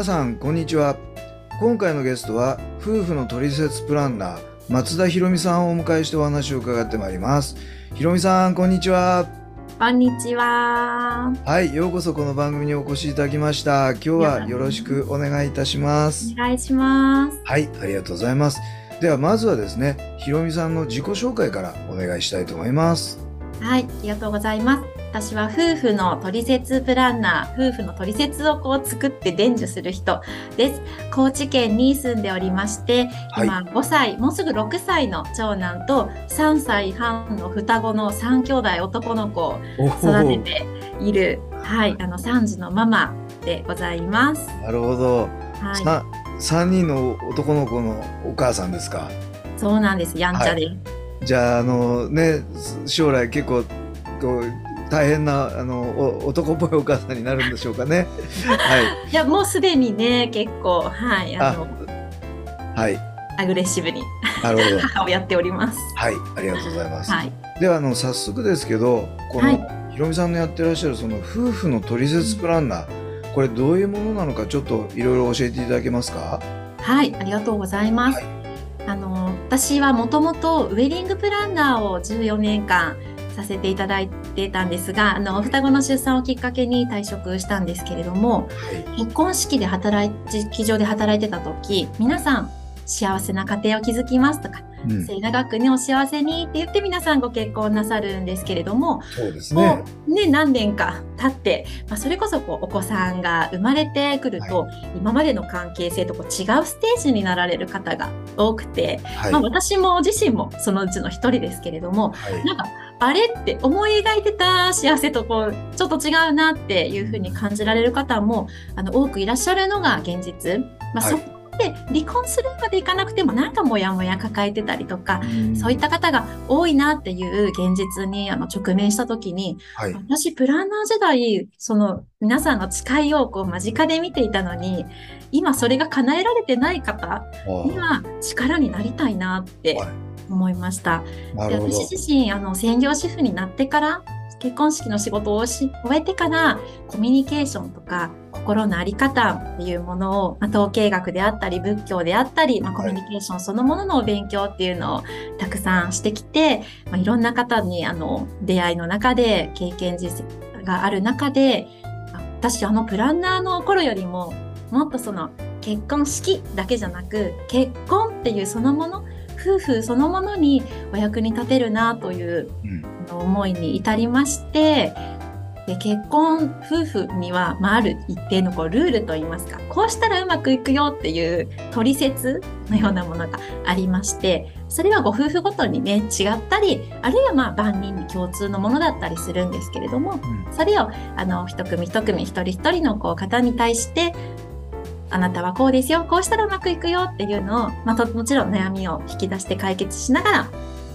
皆さんこんにちは。今回のゲストは夫婦の取説プランナー松田ひろみさんをお迎えしてお話を伺ってまいります。ひろみさんこんにちは。こんにちは。はいようこそこの番組にお越しいただきました。今日はよろしくお願いいたします。お願いします。はいありがとうございます。ではまずはですねひろみさんの自己紹介からお願いしたいと思います。はい、ありがとうございます。私は夫婦の取説プランナー、夫婦の取説をこう作って伝授する人です。高知県に住んでおりまして、はい今5歳、もうすぐ6歳の長男と3歳半の双子の3兄弟男の子をお育てている、はい、あの3児のママでございます。なるほど、はい、さ3人の男の子のお母さんですか？そうなんです。やんちゃで。じゃああのね将来結構こう大変なあのお男っぽいお母さんになるんでしょうかね。はい。いや、もうすでにね、結構、はい、あの、はい。アグレッシブになるほど。母をやっております。はいありがとうございます、はい。ではあの早速ですけどこの、はい。ひろみさんのやってらっしゃるその夫婦の取説プランナーこれどういうものなのかちょっといろいろ教えていただけますか？はい、ありがとうございます。はい。あの私はもともとウェディングプランナーを14年間させていただいてたんですが、あの双子の出産をきっかけに退職したんですけれども、はい。結婚式で働い式場で働いてた時、皆さん幸せな家庭を築きますとか、うん、末永くねお幸せにって言って皆さんご結婚なさるんですけれども、そうですね。ね、何年か経って、まあ、それこそこうお子さんが生まれてくると、今までの関係性とこう違うステージになられる方が多くて、はい、まあ、私も自身もそのうちの一人ですけれどもはい。なんかあれって思い描いてた幸せとこうちょっと違うなっていうふうに感じられる方もあの多くいらっしゃるのが現実。まあ、はい。そこで離婚するまでいかなくてもなんかモヤモヤ抱えてたりとか、うん。そういった方が多いなっていう現実にあの直面した時にはい。私、プランナー時代、その皆さんの誓いをこう間近で見ていたのに、今それが叶えられてない方には力になりたいなってはい思いました。で私自身、あの、専業主婦になってから、結婚式の仕事をし終えてから、コミュニケーションとか、心のあり方っていうものを、まあ、統計学であったり、仏教であったり、まあ、コミュニケーションそのもののお勉強っていうのをたくさんしてきて、まあ、いろんな方にあの出会いの中で経験実績がある中であ私あのプランナーの頃よりももっとその結婚式だけじゃなく結婚っていうそのもの夫婦そのものにお役に立てるなという思いに至りましてで結婚夫婦には、まあ、ある一定のこうルールといいますかこうしたらうまくいくよっていう取説のようなものがありましてそれはご夫婦ごとにね違ったりあるいはまあ万人に共通のものだったりするんですけれどもうん。それをあの一組一組一人一人のこう方に対してあなたはこうですよこうしたらうまくいくよっていうのを、まあ、ともちろん悩みを引き出して解決しながら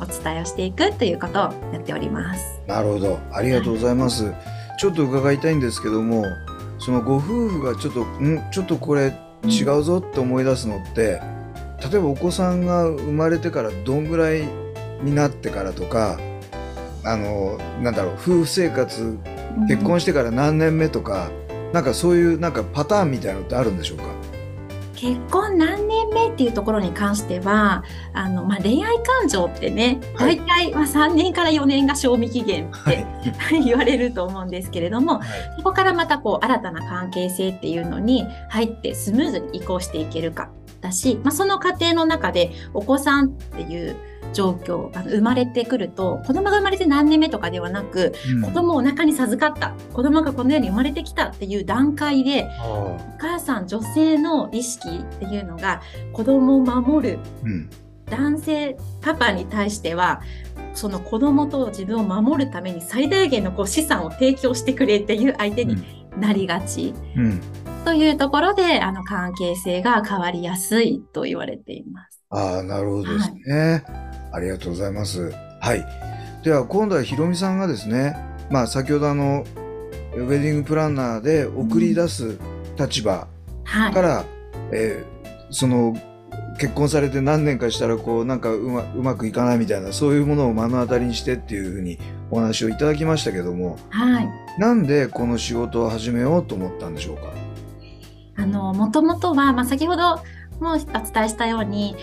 お伝えをしていくということをやっております。なるほど。ありがとうございます、ちょっと伺いたいんですけどもそのご夫婦がちょっとん？ちょっとこれ違うぞって思い出すのって例えばお子さんが生まれてからどんぐらいになってからとかあのなんだろう夫婦生活結婚してから何年目とか、なんかそういうなんかパターンみたいなのってあるんでしょうか？結婚何年目っていうところに関してはあの、まあ、恋愛感情ってねはい。大体、まあ、3年から4年が賞味期限っはて、い。言われると思うんですけれどもそこからまたこう新たな関係性っていうのに入ってスムーズに移行していけるかだし、まあ、その過程の中でお子さんっていう状況、あの生まれてくると、子供が生まれて何年目とかではなく、うん。子供をお腹に授かった、子供がこの世に生まれてきたっていう段階で、あお母さん、女性の意識っていうのが、子供を守るーうん。男性、パパに対しては、その子供と自分を守るために最大限のこう資産を提供してくれっていう相手になりがち。うんというところで、あの関係性が変わりやすいと言われています。ああ、なるほどですね、ありがとうございます。はい。では、今度はひろみさんがですね、まあ、先ほどあの、ウェディングプランナーで送り出す立場はい。から、えーその、結婚されて何年かしたら、こう、なんかうまうまくいかないみたいな、そういうものを目の当たりにしてっていうふうにお話をいただきましたけども、はい。なんでこの仕事を始めようと思ったんでしょうか？もともとは、まあ、先ほどもお伝えしたように、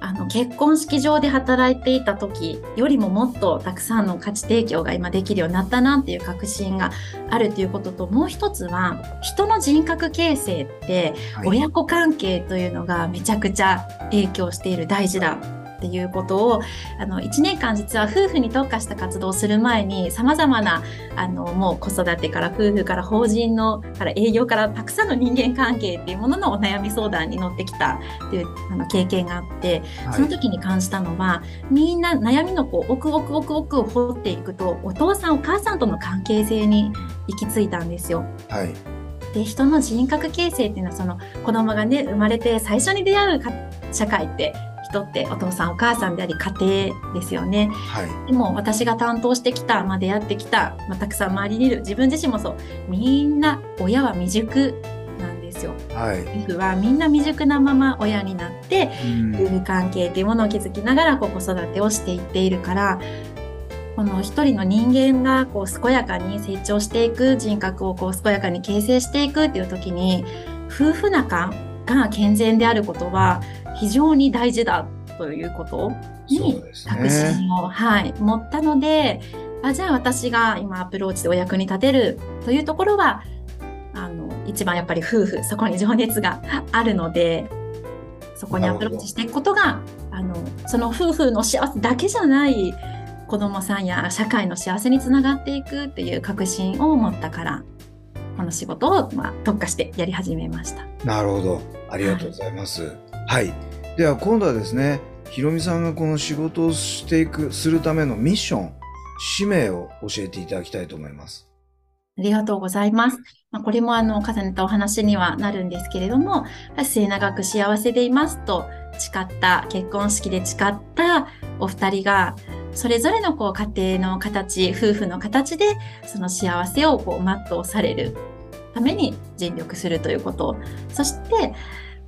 あの、結婚式場で働いていた時よりももっとたくさんの価値提供が今できるようになったなっていう確信があるということと、もう一つは、人の人格形成って、はい。親子関係というのがめちゃくちゃ影響している大事だっていうことをあの1年間実は夫婦に特化した活動をする前にさまざまなあのもう子育てから夫婦から法人のから営業からたくさんの人間関係っていうもののお悩み相談に乗ってきたっていうあの経験があってその時に感じたのはみんな悩みのこう奥奥奥奥を掘っていくとお父さんお母さんとの関係性に行き着いたんですよ。はい。で人の人格形成っていうのはその子供がね生まれて最初に出会うか社会って人ってお父さんお母さんであり家庭ですよねはい。でも私が担当してきた、まあ、出会ってきた、まあ、たくさん周りにいる自分自身もそうみんな親は未熟なんですよはい。夫婦はみんな未熟なまま親になってうん夫婦関係っていうものを築きながらこう子育てをしていっているからこの一人の人間がこう健やかに成長していく人格をこう健やかに形成していくっていう時に夫婦仲が健全であることは非常に大事だということに確ね。信を、はい、持ったのであじゃあ私が今アプローチでお役に立てるというところはあの一番やっぱり夫婦そこに情熱があるのでそこにアプローチしていくことがあのその夫婦の幸せだけじゃない子供さんや社会の幸せにつながっていくっていう確信を持ったからこの仕事を、まあ、特化してやり始めました。なるほど。ありがとうございます。はい。では今度はですね、ひろみさんがこの仕事をしていく、するためのミッション、使命を教えていただきたいと思います。ありがとうございます。まあ、これもあの重ねたお話にはなるんですけれども、末永く幸せでいますと誓った、結婚式で誓ったお二人が、それぞれのこう家庭の形、夫婦の形でその幸せをこう全うされるために尽力するということ。そして、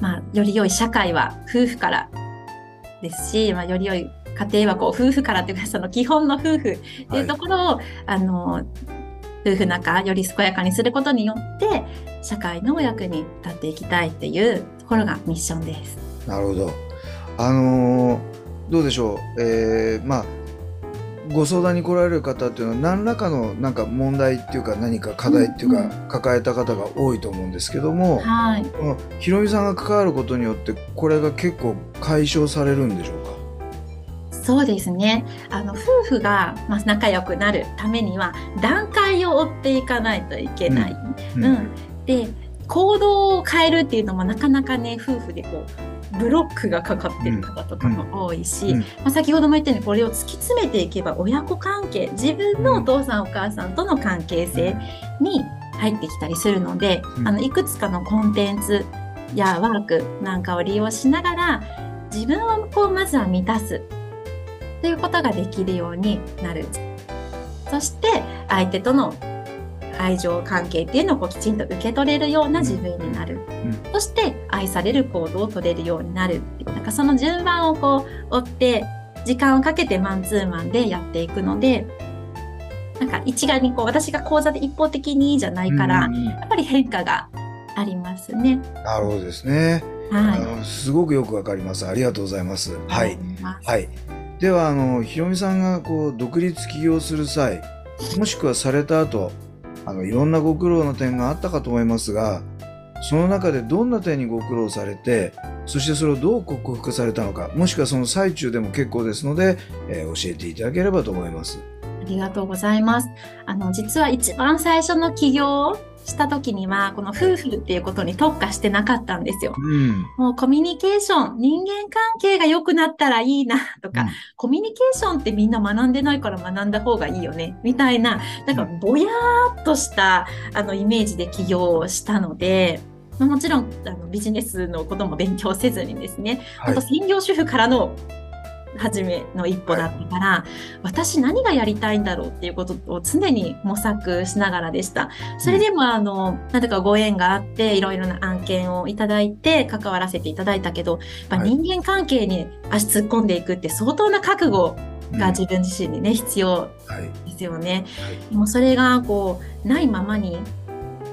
まあ、より良い社会は夫婦からですし、まあ、より良い家庭はこう夫婦からというか、その基本の夫婦っていうところを、あの、夫婦仲より健やかにすることによって社会のお役に立っていきたいっていうところがミッションです。なるほど。あのーどうでしょう。えーまあ、ご相談に来られる方っていうのは何らかのなんか問題っていうか何か課題っていうかうん抱えた方が多いと思うんですけども、はい。このひろみさんが関わることによってこれが結構解消されるんでしょうか？そうですね。あの、夫婦が、まあ、仲良くなるためには段階を追っていかないといけない。うん。で、行動を変えるっていうのもなかなかね、夫婦でこう、ブロックがかかってる方とかも多いし、うん。まあ、先ほども言ったようにこれを突き詰めていけば親子関係自分のお父さんお母さんとの関係性に入ってきたりするので、うん。あのいくつかのコンテンツやワークなんかを利用しながら自分をこうまずは満たすということができるようになる。そして相手との愛情関係っていうのをこうきちんと受け取れるような自分になる、んそして愛される行動を取れるようになるっていうなんかその順番をこう追って時間をかけてマンツーマンでやっていくのでなんか一概にこう私が講座で一方的にじゃないから、うんやっぱり変化がありますね。なるほどですね。あはい。のすごくよくわかります。ありがとうございます。はい。ははい。では、あの、ひろみさんがこう、独立起業する際、もしくはされた後、あの、いろんなご苦労の点があったかと思いますが、その中でどんな点にご苦労されてそしてそれをどう克服されたのかもしくはその最中でも結構ですので、えー教えていただければと思います。ありがとうございます。あの、実は一番最初の起業した時には、この夫婦っていうことに特化してなかったんですよ。うん。もうコミュニケーション、人間関係が良くなったらいいなとか、コミュニケーションってみんな学んでないから学んだ方がいいよね、みたいな、なんかぼやーっとしたあのイメージで起業をしたので、まあもちろんあのビジネスのことも勉強せずにですね、はい。本当専業主婦からの初めの一歩だったから、私何がやりたいんだろうっていうことを常に模索しながらでした。それでもあの、なぜかご縁があって、いろいろな案件をいただいて関わらせていただいたけど、やっぱはい人間関係に足突っ込んでいくって相当な覚悟が自分自身にね、必要はいですよね。でもそれがこう、ないままに、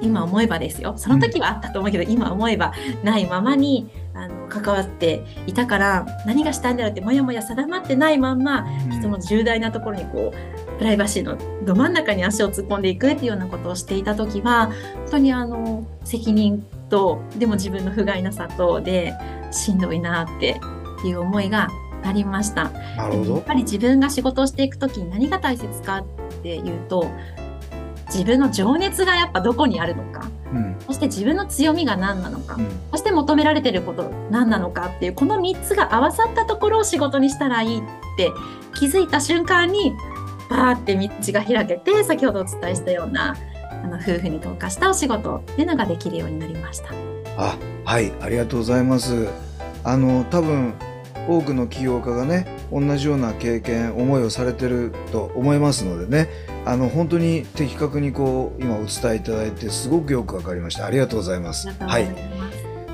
今思えばですよ。その時はあったと思うけど、今思えばないままに、あの、関わっていたから、何がしたいんだろうってもやもや定まってないまんま、人の重大なところにこう、プライバシーのど真ん中に足を突っ込んでいくっていうようなことをしていた時は、本当にあの、責任と、でも自分の不甲斐なさとで、しんどいなっていう思いがありました。なるほど。やっぱり自分が仕事をしていくときに何が大切かっていうと、自分の情熱がやっぱどこにあるのか、うんそして自分の強みが何なのかう、んそして求められていること何なのかっていう、この3つが合わさったところを仕事にしたらいいって気づいた瞬間に、バーって道が開けて、先ほどお伝えしたような、あの夫婦に特化したお仕事っていうのができるようになりました。あはいありがとうございます。あの多分多くの起業家がね同じような経験思いをされてると思いますのでねあの本当に的確にこう今お伝えいただいてすごくよくわかりましたありがとうございます。はい。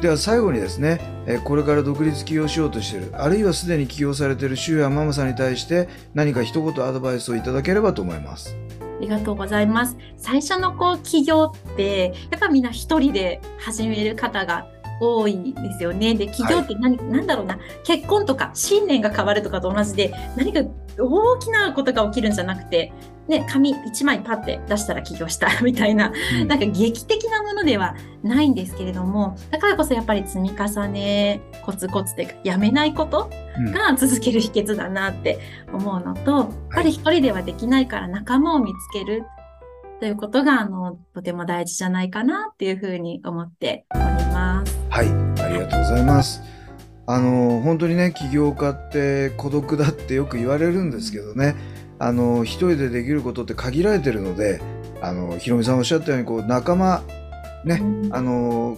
では最後にですねえーこれから独立起業しようとしているあるいはすでに起業されている周やママさんに対して何か一言アドバイスをいただければと思います。ありがとうございます。最初のこう起業って、やっぱみんな一人で始める方が多いですよね。で、起業って何、なんだろうな、結婚とか信念が変わるとかと同じで、何か大きなことが起きるんじゃなくて、ね、紙一枚パッて出したら起業した みたいな、うんなんか劇的なものではないんですけれども、だからこそやっぱり積み重ね、コツコツでやめないことうんが続ける秘訣だなって思うのと、やっぱり一人ではできないから仲間を見つけるということが、あの、とても大事じゃないかなっていうふうに思っております。はい、ありがとうございます。あの本当にね起業家って孤独だってよく言われるんですけどねあの一人でできることって限られてるのであのひろみさんおっしゃったようにこう仲間ねうんあの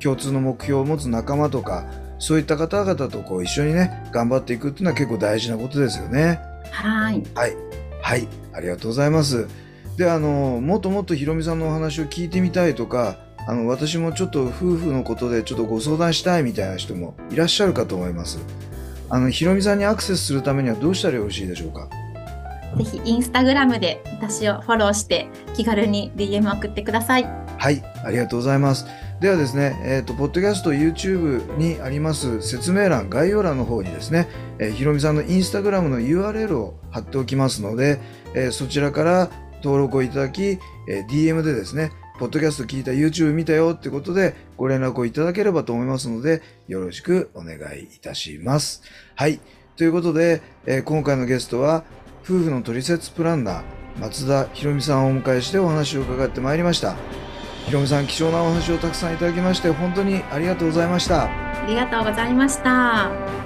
共通の目標を持つ仲間とかそういった方々とこう一緒にね頑張っていくっていうのは結構大事なことですよね。はい。はい、はい、ありがとうございます。で、あの、もっともっとひろみさんのお話を聞いてみたいとか、あの、私もちょっと夫婦のことでちょっとご相談したいみたいな人もいらっしゃるかと思います。あの、ひろみさんにアクセスするためにはどうしたらよろしいでしょうか？ぜひ、インスタグラムで私をフォローして、気軽に DM 送ってください。はい、ありがとうございます。ではですね、えっ、と、ポッドキャスト、YouTube にあります説明欄、概要欄の方にですね、えーひろみさんのインスタグラムの URL を貼っておきますので、えーそちらから登録をいただき、えー DM でですね、ポッドキャスト聞いた YouTube 見たよってことでご連絡をいただければと思いますので、よろしくお願いいたします。はい。ということで、えー今回のゲストは、夫婦のトリセツプランナー、松田ひろみさんをお迎えしてお話を伺ってまいりました。ひろみさん、貴重なお話をたくさんいただきまして、本当にありがとうございました。ありがとうございました。